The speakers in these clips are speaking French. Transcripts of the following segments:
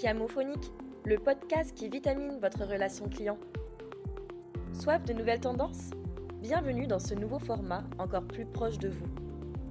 Chiamophonique, le podcast qui vitamine votre relation client. Soif de nouvelles tendances? Bienvenue dans ce nouveau format encore plus proche de vous.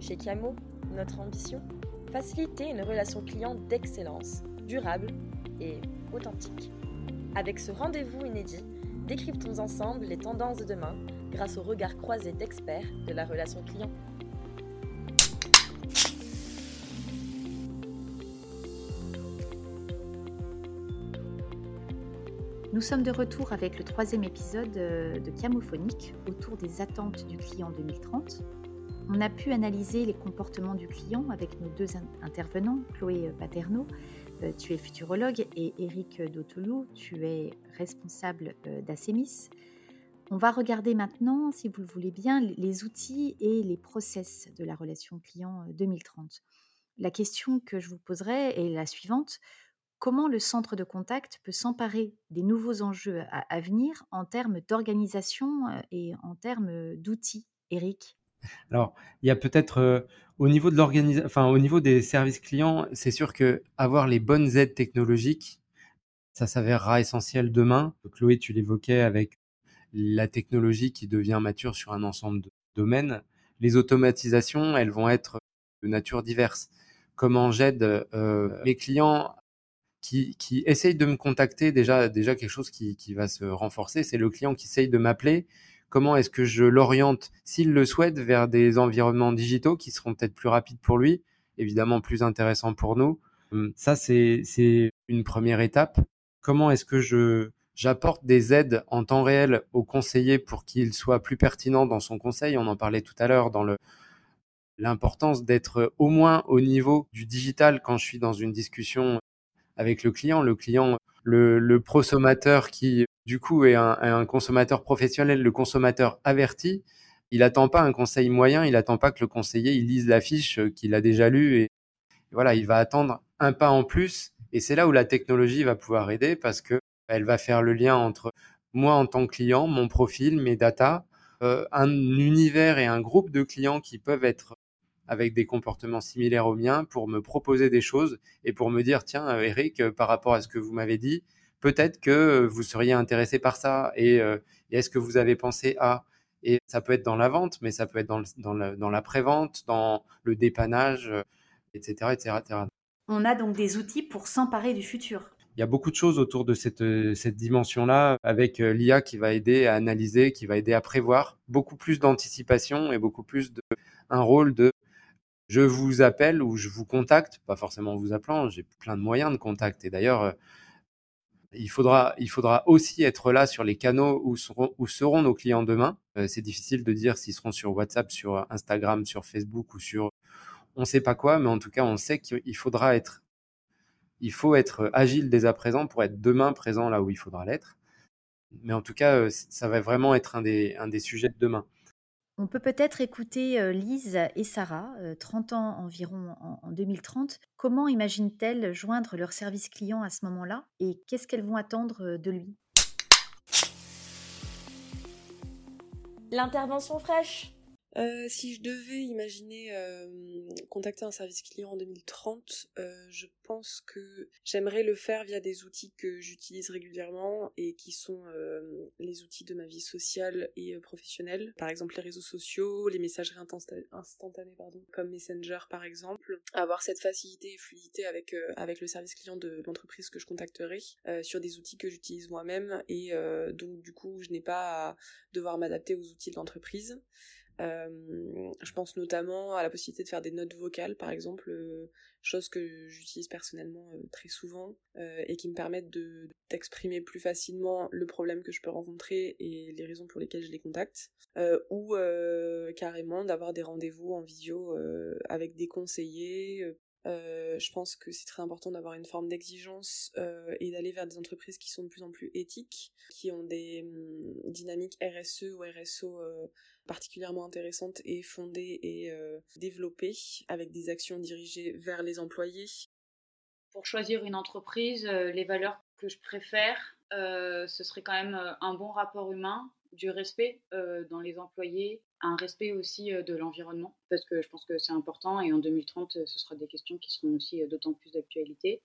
Chez Chiamo, notre ambition Faciliter une relation client d'excellence, durable et authentique. Avec ce rendez-vous inédit, décryptons ensemble les tendances de demain grâce au regard croisé d'experts de la relation client. Nous sommes de retour avec le troisième épisode euh, de Chiamophonique autour des attentes du client 2030. On a pu analyser les comportements du client avec nos deux intervenants, Chloé Paterno, euh, tu es futurologue, et Eric Dautelou, tu es responsable euh, d'Acemis. On va regarder maintenant, si vous le voulez bien, les outils et les process de la relation client 2030. La question que je vous poserai est la suivante comment le centre de contact peut s'emparer des nouveaux enjeux à, venir en termes d'organisation euh, et en termes d'outils Eric? Alors, il y a peut-être euh, au niveau de l'organisation, enfin au niveau des services clients, c'est sûr que avoir les bonnes aides technologiques, ça s'avérera essentiel demain. Chloé, tu l'évoquais avec la technologie qui devient mature sur un ensemble de domaines. Les automatisations, elles vont être de nature diverse. Comment j'aide euh, mes clients qui, essayent de me contacter, déjà, déjà quelque chose qui, qui va se renforcer, c'est le client qui essaye de m'appeler. Comment est-ce que je l'oriente, s'il le souhaite, vers des environnements digitaux qui seront peut-être plus rapides pour lui, évidemment plus intéressants pour nous. Hum, ça, c'est une première étape. Comment est-ce que j'apporte des aides en temps réel au conseiller pour qu'il soit plus pertinent dans son conseil? On en parlait tout à l'heure dans l'importance d'être au moins au niveau du digital quand je suis dans une discussion avec le client. Le client, le, le prosommateur qui, du coup, est un, consommateur professionnel, le consommateur averti, il n'attend pas un conseil moyen, il n'attend pas que le conseiller il lise la fiche euh, qu'il a déjà lue et voilà, il va attendre un pas en plus. Et c'est là où la technologie va pouvoir aider parce que elle va faire le lien entre moi en tant que client, mon profil, mes datas, euh, un univers et un groupe de clients qui peuvent être avec des comportements similaires aux miens pour me proposer des choses et pour me dire, tiens, euh, Eric, euh, par rapport à ce que vous m'avez dit, peut-être que euh, vous seriez intéressé par ça et, est-ce que vous avez pensé à et ça peut être dans la vente, mais ça peut être dans, dans, dans la pré-vente, dans le dépannage, etc., etc., etc. On a donc des outils pour s'emparer du futur. Il y a beaucoup de choses autour de cette, cette dimension-là, avec l'IA qui va aider à analyser, qui va aider à prévoir, beaucoup plus d'anticipation et beaucoup plus de un rôle de je vous appelle ou je vous contacte, pas forcément en vous appelant, j'ai plein de moyens de contact. Et d'ailleurs, euh, il faudra, il faudra aussi être là sur les canaux où seront, où seront nos clients demain. Euh, c'est difficile de dire s'ils seront sur WhatsApp, sur Instagram, sur Facebook ou sur on ne sait pas quoi, mais en tout cas, on sait qu'il faudra être, il faut être agile dès à présent pour être demain présent là où il faudra l'être. Mais en tout cas, euh, ça va vraiment être un des, un des sujets de demain. On peut peut-être écouter Lise et Sarah, 30 ans environ en, 2030. Comment imaginent-elles joindre leur service client à ce moment-là et qu'est-ce qu'elles vont attendre de lui? L'intervention fraîche euh, si je devais imaginer euh, contacter un service client en 2030, euh, je pense que j'aimerais le faire via des outils que j'utilise régulièrement et qui sont les outils de ma vie sociale et professionnelle. Par exemple les réseaux sociaux, les messageries instantanées, comme Messenger par exemple. Avoir cette facilité et fluidité avec, avec le service client de l'entreprise que je contacterai sur des outils que j'utilise moi-même et donc du coup je n'ai pas à devoir m'adapter aux outils de l'entreprise. Euh, je pense notamment à la possibilité de faire des notes vocales, par exemple, euh, chose que j'utilise personnellement euh, très souvent et qui me permettent de d'exprimer plus facilement le problème que je peux rencontrer et les raisons pour lesquelles je les contacte, ou carrément d'avoir des rendez-vous en visio avec des conseillers euh, je pense que c'est très important d'avoir une forme d'exigence euh, et d'aller vers des entreprises qui sont de plus en plus éthiques, qui ont des hum, dynamiques RSE ou RSO euh, particulièrement intéressantes et fondées et développées, avec des actions dirigées vers les employés. Pour choisir une entreprise, les valeurs que je préfère, ce serait quand même un bon rapport humain, du respect dans les employés, un respect aussi de l'environnement, parce que je pense que c'est important et en 2030, ce sera des questions qui seront aussi d'autant plus d'actualité.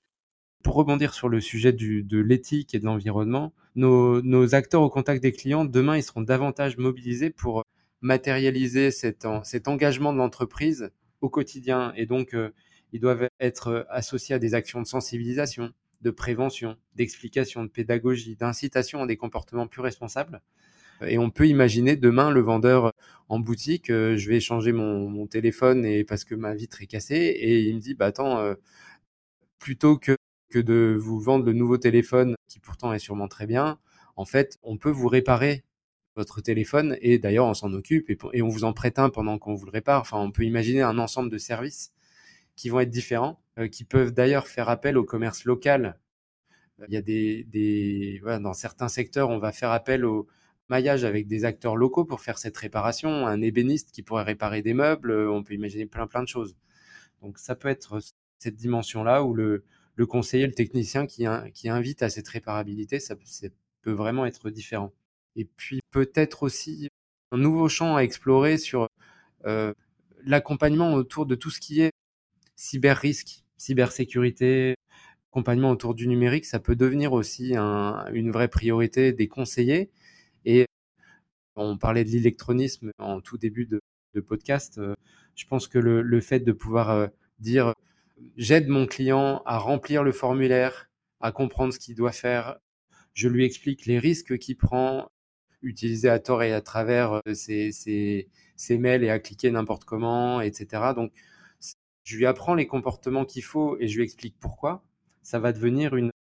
pour rebondir sur le sujet de l'éthique et de l'environnement, nos, acteurs au contact des clients, demain, ils seront davantage mobilisés pour matérialiser cet, engagement de l'entreprise au quotidien. Et donc, euh, ils doivent être associés à des actions de sensibilisation, de prévention, d'explication, de pédagogie, d'incitation à des comportements plus responsables. Et on peut imaginer demain le vendeur en boutique, euh, je vais changer mon, téléphone et parce que ma vitre est cassée et il me dit bah attends euh, plutôt que que de vous vendre le nouveau téléphone qui pourtant est sûrement très bien, en fait, on peut vous réparer votre téléphone et d'ailleurs on s'en occupe et, on vous en prête un pendant qu'on vous le répare. Enfin, on peut imaginer un ensemble de services qui vont être différents, euh, qui peuvent d'ailleurs faire appel au commerce local. Il y a des, voilà, dans certains secteurs, on va faire appel au maillage avec des acteurs locaux pour faire cette réparation, un ébéniste qui pourrait réparer des meubles, on peut imaginer plein plein de choses. Donc ça peut être cette dimension-là où le, le conseiller, le technicien qui, qui invite à cette réparabilité, ça, peut vraiment être différent. Et puis peut-être aussi un nouveau champ à explorer sur euh, l'accompagnement autour de tout ce qui est cyber-risque, cybersécurité, accompagnement autour du numérique, ça peut devenir aussi une vraie priorité des conseillers. Et on parlait de l'électronisme en tout début de, podcast. Euh, je pense que le, fait de pouvoir euh, dire j'aide mon client à remplir le formulaire, à comprendre ce qu'il doit faire. Je lui explique les risques qu'il prend, utiliser à tort et à travers euh, ses, ses, mails et à cliquer n'importe comment, etc. Donc, je lui apprends les comportements qu'il faut et je lui explique pourquoi. Ça va devenir une,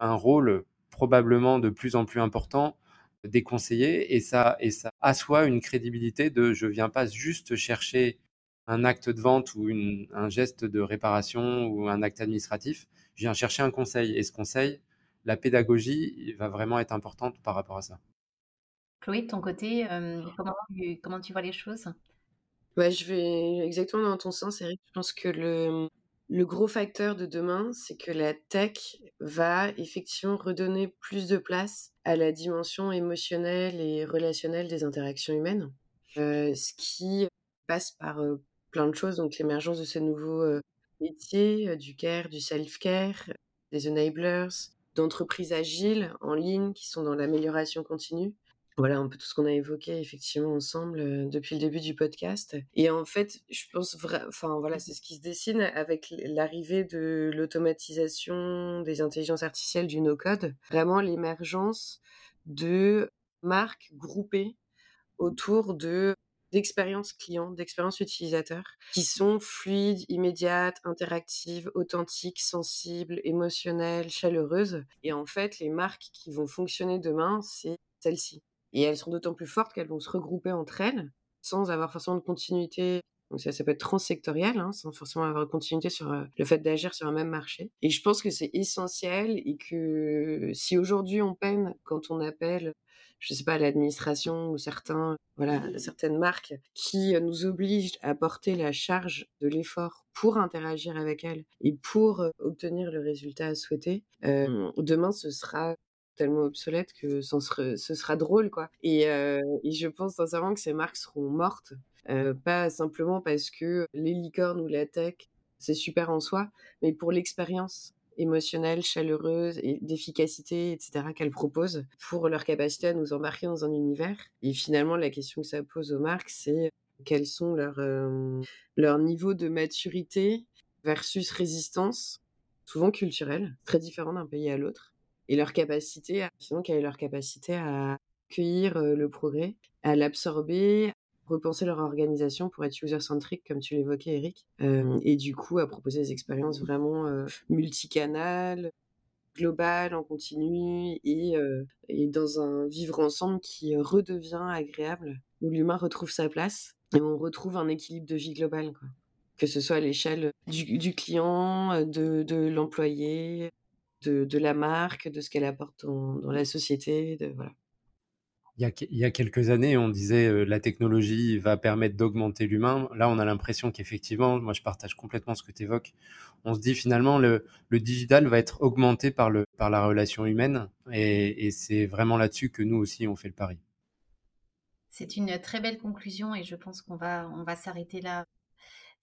un rôle probablement de plus en plus important des conseillers et ça, et ça assoit une crédibilité de je viens pas juste chercher un acte de vente ou un geste de réparation ou un acte administratif, je viens chercher un conseil. Et ce conseil, la pédagogie va vraiment être importante par rapport à ça. Chloé, de ton côté, euh, comment, tu, comment, tu vois les choses? Ouais, Je vais exactement dans ton sens, Eric. Je pense que le, le gros facteur de demain, c'est que la tech va effectivement redonner plus de place à la dimension émotionnelle et relationnelle des interactions humaines. Euh, ce qui passe par euh, plein de choses. Donc l'émergence de ces nouveaux métiers, du care, du self-care, des enablers, d'entreprises agiles en ligne qui sont dans l'amélioration continue. Voilà un peu tout ce qu'on a évoqué effectivement ensemble depuis le début du podcast. Et en fait, je pense enfin voilà, c'est ce qui se dessine avec l'arrivée de l'automatisation des intelligences artificielles du no-code. Vraiment l'émergence de marques groupées autour de d'expériences clients, d'expériences utilisateurs qui sont fluides, immédiates, interactives, authentiques, sensibles, émotionnelles, chaleureuses. Et en fait, les marques qui vont fonctionner demain, c'est celles-ci. Et elles seront d'autant plus fortes qu'elles vont se regrouper entre elles sans avoir forcément de continuité donc ça, ça peut être transsectoriel, hein, sans forcément avoir de continuité sur euh, le fait d'agir sur un même marché. Et je pense que c'est essentiel et que si aujourd'hui on peine quand on appelle je sais pas, l'administration ou certains, voilà, certaines marques qui euh, nous obligent à porter la charge de l'effort pour interagir avec elles et pour euh, obtenir le résultat souhaité. Demain, ce sera tellement obsolète que ce sera, drôle, quoi. Et, et, je pense sincèrement que ces marques seront mortes, pas simplement parce que les licornes ou la tech, c'est super en soi, mais pour l'expérience émotionnelle, chaleureuse et d'efficacité, etc., qu'elles proposent pour leur capacité à nous embarquer dans un univers. Et finalement, la question que ça pose aux marques, c'est quels sont leurs euh, leur niveau de maturité versus résistance, souvent culturelle, très différent d'un pays à l'autre, et leur capacité, à, sinon leur capacité à accueillir le progrès, à l'absorber, repenser leur organisation pour être user-centric, comme tu l'évoquais, Eric. Et du coup, à proposer des expériences vraiment euh, multicanales, globales, en continu, et, et dans un vivre ensemble qui redevient agréable, où l'humain retrouve sa place, et on retrouve un équilibre de vie global, quoi. que ce soit à l'échelle du, du, client, de, de l'employé, de, de, la marque, de ce qu'elle apporte dans, dans la société, de, voilà il y, a, quelques années, on disait euh, la technologie va permettre d'augmenter l'humain. Là, on a l'impression qu'effectivement, moi je partage complètement ce que tu évoques. On se dit finalement le, le digital va être augmenté par, le, par la relation humaine et, et c'est vraiment là-dessus que nous aussi on fait le pari. C'est une très belle conclusion et je pense qu'on va, on va s'arrêter là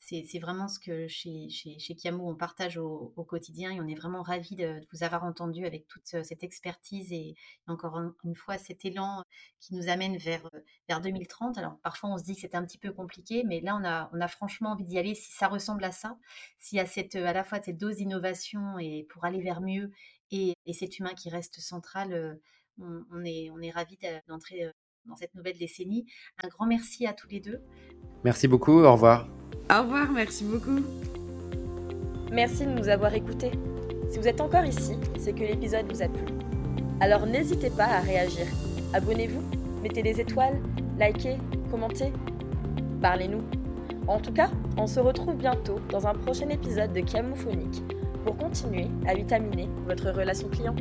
c'est vraiment ce que chez, chez, chez Kiamou, on partage au, quotidien et on est vraiment ravis de, vous avoir entendu avec toute cette expertise et, encore une fois cet élan qui nous amène vers, vers 2030. Alors parfois on se dit que c'est un petit peu compliqué, mais là on a, on a franchement envie d'y aller si ça ressemble à ça, s'il y a cette, à la fois cette dose d'innovation et pour aller vers mieux et, et cet humain qui reste central, on, on est, on est ravis d'entrer dans cette nouvelle décennie. Un grand merci à tous les deux. Merci beaucoup, au revoir. Au revoir, merci beaucoup. Merci de nous avoir écoutés. Si vous êtes encore ici, c'est que l'épisode vous a plu. Alors n'hésitez pas à réagir. Abonnez-vous, mettez des étoiles, likez, commentez. Parlez-nous. En tout cas, on se retrouve bientôt dans un prochain épisode de Camophonique pour continuer à vitaminer votre relation client.